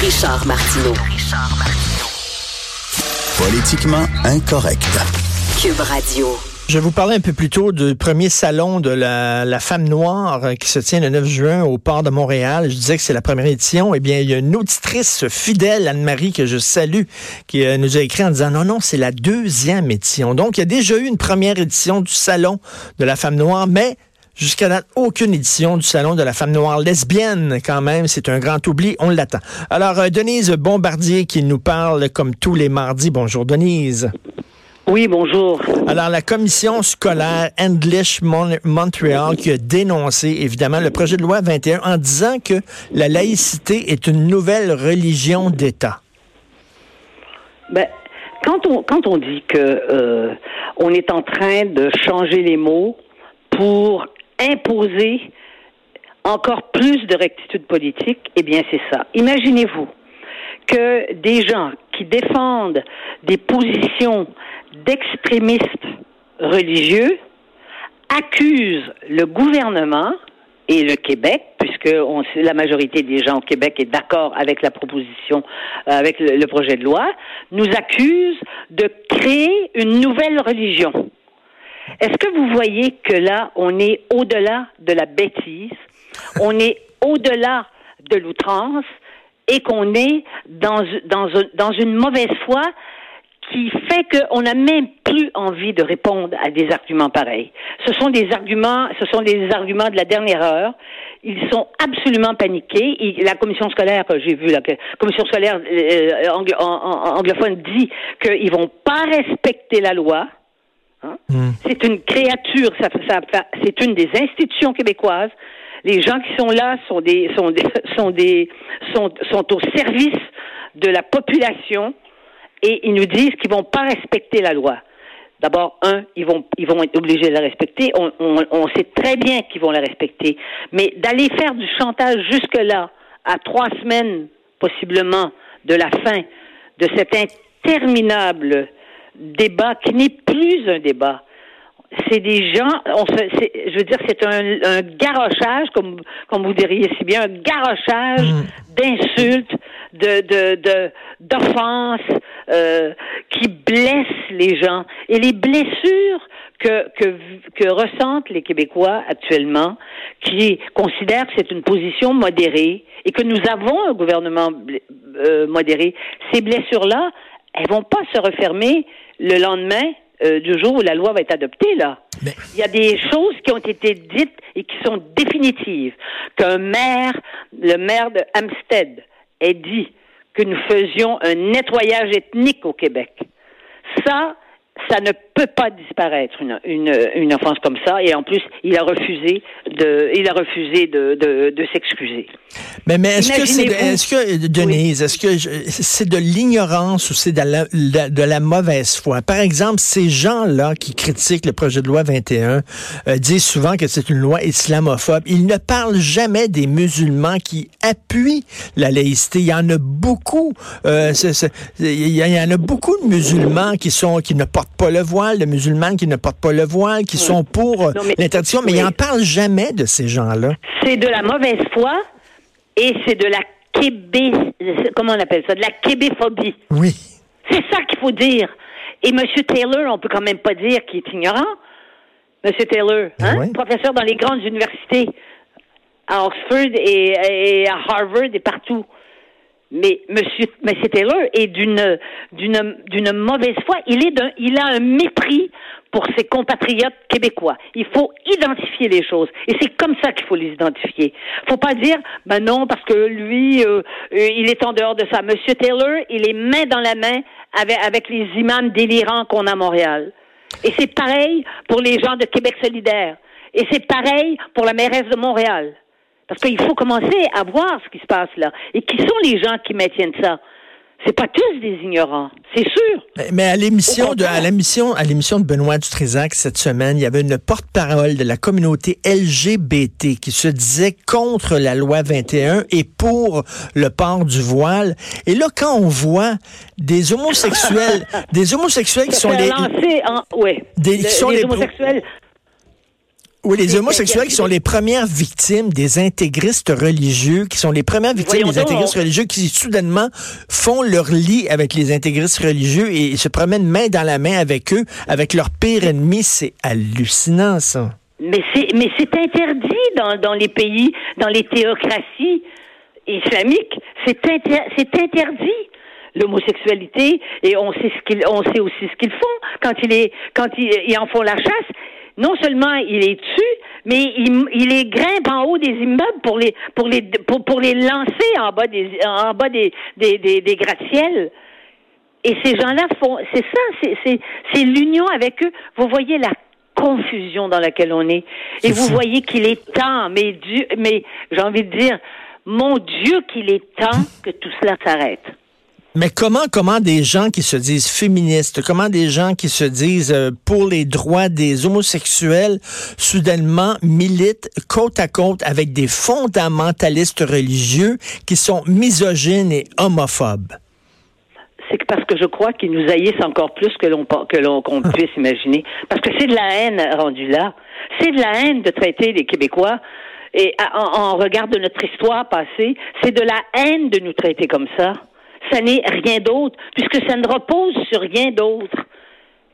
Richard Martineau. Politiquement incorrect. Cube Radio. Je vous parlais un peu plus tôt du premier salon de la, la, femme noire qui se tient le 9 juin au port de Montréal. Je disais que c'est la première édition. Eh bien, il y a une auditrice fidèle, Anne-Marie, que je salue, qui euh, nous a écrit en disant non, non, c'est la deuxième édition. Donc, il y a déjà eu une première édition du salon de la femme noire, mais Jusqu'à date, aucune édition du Salon de la femme noire lesbienne, quand même. C'est un grand oubli. On l'attend. Alors, euh, Denise Bombardier qui nous parle comme tous les mardis. Bonjour, Denise. Oui, bonjour. Alors, la commission scolaire English Montreal qui a dénoncé, évidemment, le projet de loi 21 en disant que la laïcité est une nouvelle religion d'État. Ben, quand on, quand on dit que euh, on est en train de changer les mots pour imposer encore plus de rectitude politique, eh bien c'est ça. Imaginez-vous que des gens qui défendent des positions d'extrémistes religieux accusent le gouvernement et le Québec, puisque la majorité des gens au Québec est d'accord avec la proposition, avec le, projet de loi, nous accusent de créer une nouvelle religion. Est-ce que vous voyez que là, on est au-delà de la bêtise, on est au-delà de l'outrance et qu'on est dans, une mauvaise foi qui fait qu'on n'a même plus envie de répondre à des arguments pareils? Ce sont des arguments, ce sont des arguments de la dernière heure. Ils sont absolument paniqués. la commission scolaire, j'ai vu la commission scolaire euh, anglophone dit qu'ils vont pas respecter la loi. Hmm. C'est une créature, c'est une des institutions québécoises. Les gens qui sont là sont des, sont des, sont des, sont, au service de la population et ils nous disent qu'ils vont pas respecter la loi. D'abord, un, ils vont, ils vont être obligés de la respecter. On sait très bien qu'ils vont la respecter. Mais d'aller faire du chantage jusque-là, à trois semaines, possiblement, de la fin de cet interminable débat qui n'est plus un débat. C'est des gens, on je veux dire, c'est un, un garochage, comme, comme vous diriez si bien, un garochage mm. d'insultes, de, de, de, d'offenses euh, qui blessent les gens. Et les blessures que, que, que ressentent les Québécois actuellement, qui considèrent que c'est une position modérée et que nous avons un gouvernement euh, modéré, ces blessures-là, elles vont pas se refermer le lendemain euh, du jour où la loi va être adoptée, là. Il y a des choses qui ont été dites et qui sont définitives. Qu'un maire, le maire de Hampstead, ait dit que nous faisions un nettoyage ethnique au Québec. Ça, ça ne peut pas disparaître une, une, une, offense comme ça et en plus il a refusé de il a refusé de, de, de s'excuser. Mais, mais est-ce que c'est est-ce que Denise est-ce que c'est de l'ignorance ou c'est de la, de la mauvaise foi? Par exemple, ces gens-là qui critiquent le projet de loi 21 euh, disent souvent que c'est une loi islamophobe. Ils ne parlent jamais des musulmans qui appuient la laïcité. Il y en a beaucoup. Euh, il y en a beaucoup de musulmans qui sont qui ne portent pas le voile, de musulmanes qui ne portent pas le voile, qui sont pour euh, l'interdiction, mais ils n'en parlent jamais de ces gens-là. C'est de la mauvaise foi et c'est de la québé... comment on appelle ça? De la québéphobie. Oui. C'est ça qu'il faut dire. Et M. Taylor, on peut quand même pas dire qu'il est ignorant. M. Taylor, ben hein? professeur dans les grandes universités, à Oxford et à Harvard et partout. Mais Monsieur, Monsieur Taylor est d'une d'une d'une mauvaise foi. Il est d'un, il a un mépris pour ses compatriotes québécois. Il faut identifier les choses et c'est comme ça qu'il faut les identifier. Faut pas dire ben non parce que lui euh, euh, il est en dehors de ça. Monsieur Taylor, il est main dans la main avec avec les imams délirants qu'on a à Montréal. Et c'est pareil pour les gens de Québec solidaire. Et c'est pareil pour la mairesse de Montréal. Parce qu'il faut commencer à voir ce qui se passe là. Et qui sont les gens qui maintiennent ça? C'est pas tous des ignorants, c'est sûr. Mais, à l'émission de à l'émission à l'émission de Benoît Dutrisac cette semaine, il y avait une porte-parole de la communauté LGBT qui se disait contre la loi 21 et pour le port du voile. Et là quand on voit des homosexuels, des homosexuels qui sont les en, ouais, des, qui sont les, homosexuels Oui, les homosexuels qui sont les premières victimes des intégristes religieux, qui sont les premières victimes des intégristes religieux, qui soudainement font leur lit avec les intégristes religieux et se promènent main dans la main avec eux, avec leur pire ennemi. C'est hallucinant, ça. Mais c'est mais c'est interdit dans, dans les pays, dans les théocraties islamiques. C'est c'est interdit l'homosexualité et on sait ce qu'ils on sait aussi ce qu'ils font quand il est quand ils, en font la chasse. Non seulement il est tue, mais il, il les grimpe en haut des immeubles pour les pour les pour, pour les lancer en bas des en bas des des, des, des gratte-ciels. Et ces gens-là font c'est ça, c'est c'est l'union avec eux. Vous voyez la confusion dans laquelle on est. Et vous voyez qu'il est temps, mais Dieu, mais j'ai envie de dire, mon Dieu, qu'il est temps que tout cela s'arrête. Mais comment, comment des gens qui se disent féministes, comment des gens qui se disent euh, pour les droits des homosexuels, soudainement militent côte à côte avec des fondamentalistes religieux qui sont misogynes et homophobes? c'est parce que je crois qu'ils nous haïssent encore plus que l'on que l'on qu'on puisse imaginer. Parce que c'est de la haine rendue là. C'est de la haine de traiter les Québécois. Et en, regard de notre histoire passée, c'est de la haine de nous traiter comme ça. Ça n'est rien d'autre, puisque ça ne repose sur rien d'autre.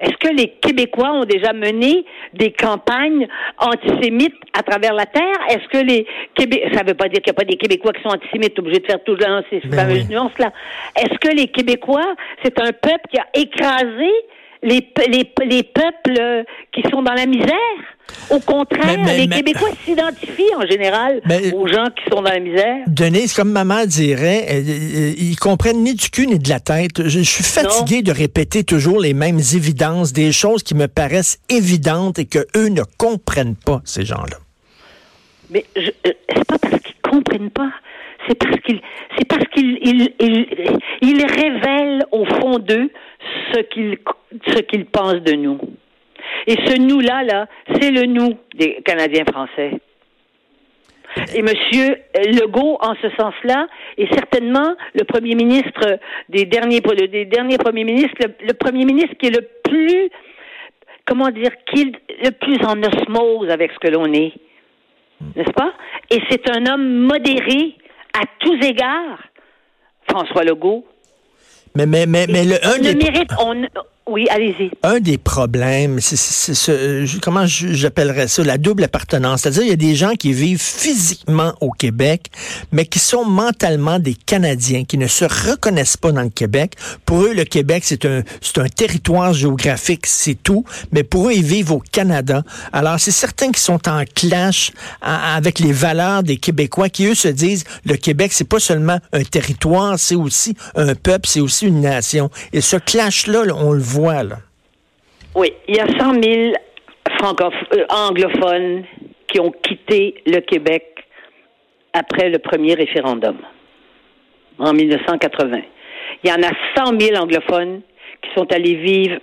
Est-ce que les Québécois ont déjà mené des campagnes antisémites à travers la terre? Est-ce que les Québécois, ça ne veut pas dire qu'il n'y a pas des Québécois qui sont antisémites obligés de faire tout ces ben fameuses nuances-là. Est-ce que les Québécois, c'est un peuple qui a écrasé les, les, les peuples qui sont dans la misère? Au contraire, les Québécois s'identifient en général aux gens qui sont dans la misère. Denise, comme maman dirait, euh, euh, ils comprennent ni du cul ni de la tête. Je, suis fatigué de répéter toujours les mêmes évidences, des choses qui me paraissent évidentes et que eux ne comprennent pas, ces gens-là. Mais euh, c'est pas parce qu'ils comprennent pas, c'est parce qu'ils c'est parce qu'ils ils, révèlent au fond d'eux ce qu'ils ce pensent de nous. Et ce nous-là, là, c'est le nous des Canadiens français. Et Monsieur Legault, en ce sens-là, est certainement le premier ministre des derniers, des derniers premiers ministres, le, premier ministre qui est le plus, comment dire, qui est le plus en osmose avec ce que l'on est, n'est-ce pas? Et c'est un homme modéré à tous égards, François Legault. Mais mais mais mais le un des... mérite, on, oui, allez-y. Un des problèmes, c'est ce, comment j'appellerais ça, la double appartenance. C'est-à-dire, il y a des gens qui vivent physiquement au Québec, mais qui sont mentalement des Canadiens, qui ne se reconnaissent pas dans le Québec. Pour eux, le Québec, c'est un, c'est un territoire géographique, c'est tout. Mais pour eux, ils vivent au Canada. Alors, c'est certains qui sont en clash avec les valeurs des Québécois, qui eux se disent, le Québec, c'est pas seulement un territoire, c'est aussi un peuple, c'est aussi une nation. Et ce clash-là, on le voit oui, il y a 100 000 euh, anglophones qui ont quitté le Québec après le premier référendum en 1980. Il y en a 100 000 anglophones qui sont allés vivre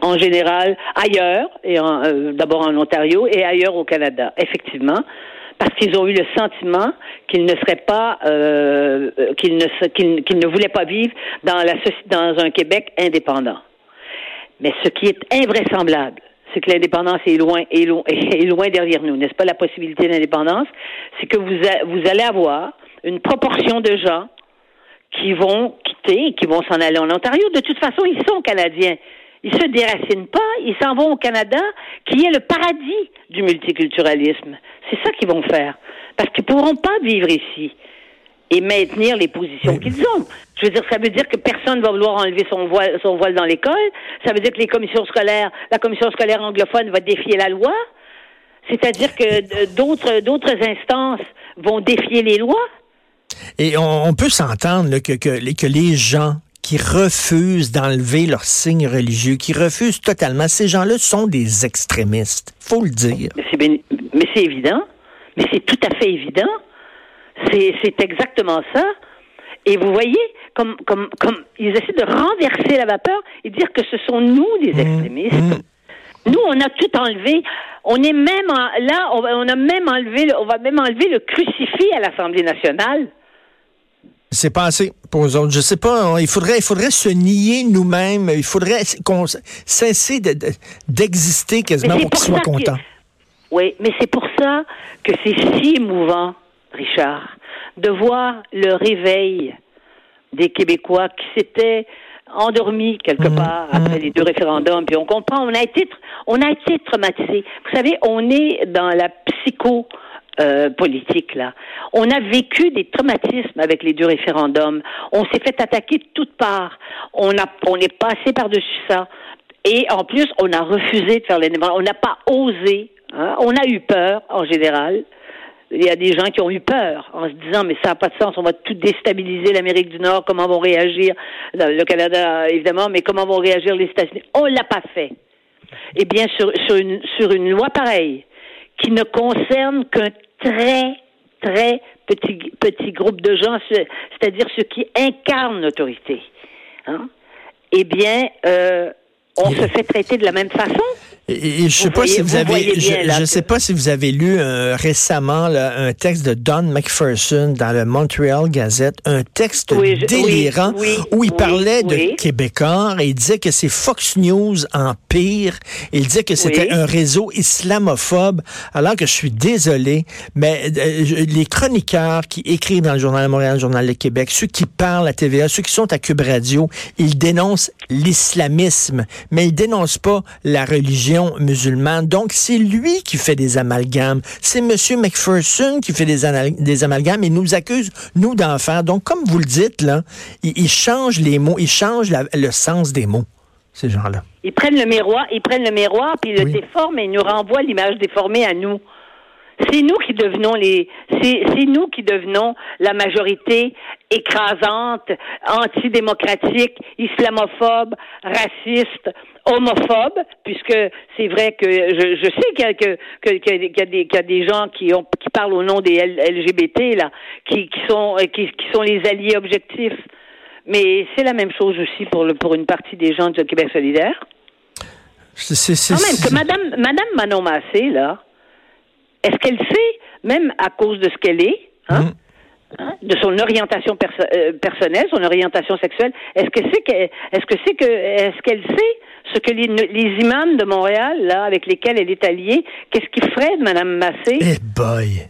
en général ailleurs, et euh, d'abord en Ontario et ailleurs au Canada, effectivement, parce qu'ils ont eu le sentiment qu'ils ne seraient pas, euh, qu'ils ne, qu'ils, ne voulaient pas vivre dans la dans un Québec indépendant. Mais ce qui est invraisemblable, c'est que l'indépendance est loin, est, loin, est loin derrière nous, n'est-ce pas la possibilité d'indépendance? C'est que vous, vous allez avoir une proportion de gens qui vont quitter, qui vont s'en aller en Ontario. De toute façon, ils sont canadiens. Ils se déracinent pas, ils s'en vont au Canada, qui est le paradis du multiculturalisme. C'est ça qu'ils vont faire. Parce qu'ils pourront pas vivre ici et maintenir les positions qu'ils ont. Je veux dire, ça veut dire que personne va vouloir enlever son voile, son voile dans l'école. Ça veut dire que les commissions scolaires, la commission scolaire anglophone va défier la loi. C'est-à-dire que d'autres, d'autres instances vont défier les lois. Et on, peut s'entendre que, que, que les gens qui refusent d'enlever leurs signes religieux, qui refusent totalement, ces gens-là sont des extrémistes. Faut le dire. Mais c'est évident. Mais c'est tout à fait évident. C'est exactement ça. Et vous voyez, comme, comme, comme ils essaient de renverser la vapeur et dire que ce sont nous des mmh. extrémistes. Mmh. Nous, on a tout enlevé. On est même là, on, a même enlevé, on va même enlever le crucifix à l'Assemblée nationale. C'est pas assez pour eux autres. Je sais pas. Il faudrait, il faudrait se nier nous-mêmes. Il faudrait qu'on cesser d'exister quasiment pour qu'ils soient contents. Oui, mais c'est pour ça que c'est si émouvant, Richard, de voir le réveil des Québécois qui s'étaient endormis quelque Mhm, part après les deux référendums. Puis on comprend, on a été, on a été traumatisés. Vous savez, on est dans la psycho. euh, politique là. On a vécu des traumatismes avec les deux référendums. On s'est fait attaquer de toutes parts. On a, on est passé par-dessus ça. Et en plus, on a refusé de faire l'indépendance. On n'a pas osé. hein. On a eu peur en général. Il y a des gens qui ont eu peur en se disant mais ça n'a pas de sens, on va tout déstabiliser l'Amérique du Nord, comment vont réagir le Canada évidemment, mais comment vont réagir les États-Unis? On l'a pas fait. Eh bien sur, sur une sur une loi pareille qui ne concerne qu'un très très petit petit groupe de gens, ce- c'est-à-dire ceux qui incarnent l'autorité. Hein? Eh bien, euh, on se fait traiter de la même façon. Et, et je sais Vous pas si vous vous avez, je, bien, là, je que- sais pas si vous avez lu euh, récemment là, un texte de Don McPherson dans le Montreal Gazette, un texte Oui, je- délirant oui, oui, où il parlait de. Québécois et il disait que c'est Fox News en pire. Il disait que c'était un réseau islamophobe. Alors que je suis désolé, mais euh, les chroniqueurs qui écrivent dans le journal de Montréal, le journal de Québec, ceux qui parlent à TVA, ceux qui sont à Cube Radio, ils dénoncent l'islamisme, mais ils dénoncent pas la religion musulmane. Donc, c'est lui qui fait des amalgames. C'est Monsieur McPherson qui fait des, des amalgames et nous accuse, nous, d'en faire. Donc, comme vous le dites, là, ils, ils changent les mots, ils changent le sens des mots, ces gens-là. Ils prennent le miroir, ils prennent le miroir, puis ils le déforment et ils nous renvoient l'image déformée à nous. C'est nous qui devenons les, c'est, c'est nous qui devenons la majorité écrasante, antidémocratique, islamophobe, raciste, homophobe, puisque c'est vrai que je, je sais qu'il y a, que, que- qu'il y a- qu'il y a des, qu'il y a des gens qui ont, qui parlent au nom des LGBT là, qui, qui sont, euh, qui, qui sont les alliés objectifs. Mais c'est la même chose aussi pour le, pour une partie des gens de Québec solidaire. C'est- c'est- c'est- Quand même, que Madame, Madame Manon Massé, là, est-ce qu'elle sait, même à cause de ce qu'elle est, hein, Mm. Hein, de son orientation perso- euh, personnelle, son orientation sexuelle, est-ce que c'est que, est-ce que c'est que, est-ce qu'elle sait ce que les, les imams de Montréal, là, avec lesquels elle est alliée, qu'est-ce qu'ils feraient de Madame Massé? Eh boy!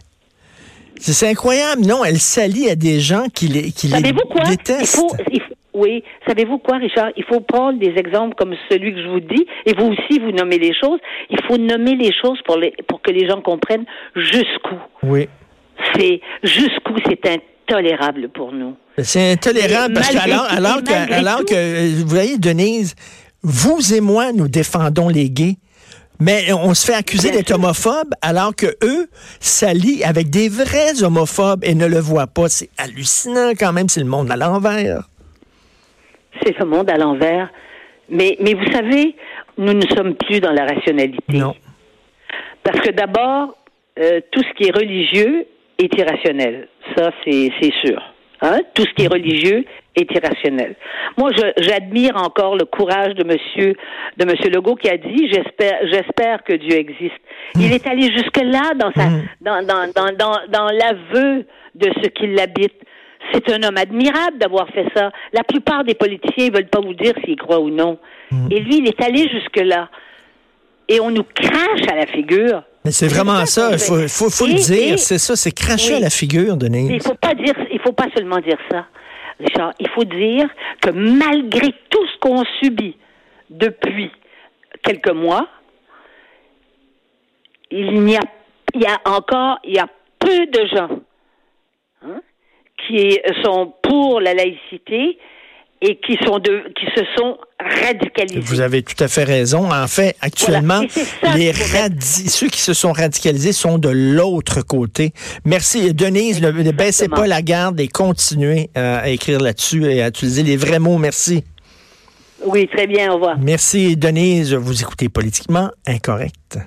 C'est incroyable. Non, elle s'allie à des gens qui les, qui les Savez-vous quoi? Il détestent. faut, il faut- oui, savez-vous quoi, Richard? Il faut prendre des exemples comme celui que je vous dis, et vous aussi, vous nommez les choses. Il faut nommer les choses pour, les, pour que les gens comprennent jusqu'où. Oui. C'est jusqu'où c'est intolérable pour nous. C'est intolérable parce alors, que, alors que, euh, vous voyez, Denise, vous et moi, nous défendons les gays. Mais on se fait accuser d'être homophobe alors que eux s'allient avec des vrais homophobes et ne le voient pas. C'est hallucinant quand même, c'est le monde à l'envers. C'est le monde à l'envers. Mais, mais vous savez, nous ne sommes plus dans la rationalité. Non. Parce que d'abord, euh, tout ce qui est religieux est irrationnel. Ça, c'est sûr. Hein? Tout ce qui est religieux est irrationnel. Moi, j'admire encore le courage de Monsieur de Monsieur Legault qui a dit j'espère j'espère que Dieu existe. Il est allé jusque là dans sa dans dans dans dans, dans l'aveu de ce qui l'habite. C'est un homme admirable d'avoir fait ça. La plupart des politiciens ne veulent pas vous dire s'ils croient ou non. Et lui, il est allé jusque là. Et on nous crache à la figure. Mais c'est vraiment ça, il faut, fait. faut, faut Et- le dire, c'est ça, c'est cracher Oui. à la figure, Denise. Il faut pas dire, il faut pas seulement dire ça, Richard. Il faut dire que malgré tout ce qu'on subit depuis quelques mois, il n'y a, il y a encore, il y a peu de gens hein, qui sont pour la laïcité et qui sont de, qui se sont radicalisés. Vous avez tout à fait raison. En fait, actuellement, Voilà. Les radi- ceux qui se sont radicalisés sont de l'autre côté. Merci, Denise. Ne, ne baissez pas la garde et continuez euh, à écrire là-dessus et à utiliser les vrais mots. Merci. Oui, très bien. Au revoir. Merci, Denise. Vous écoutez Politiquement Incorrect.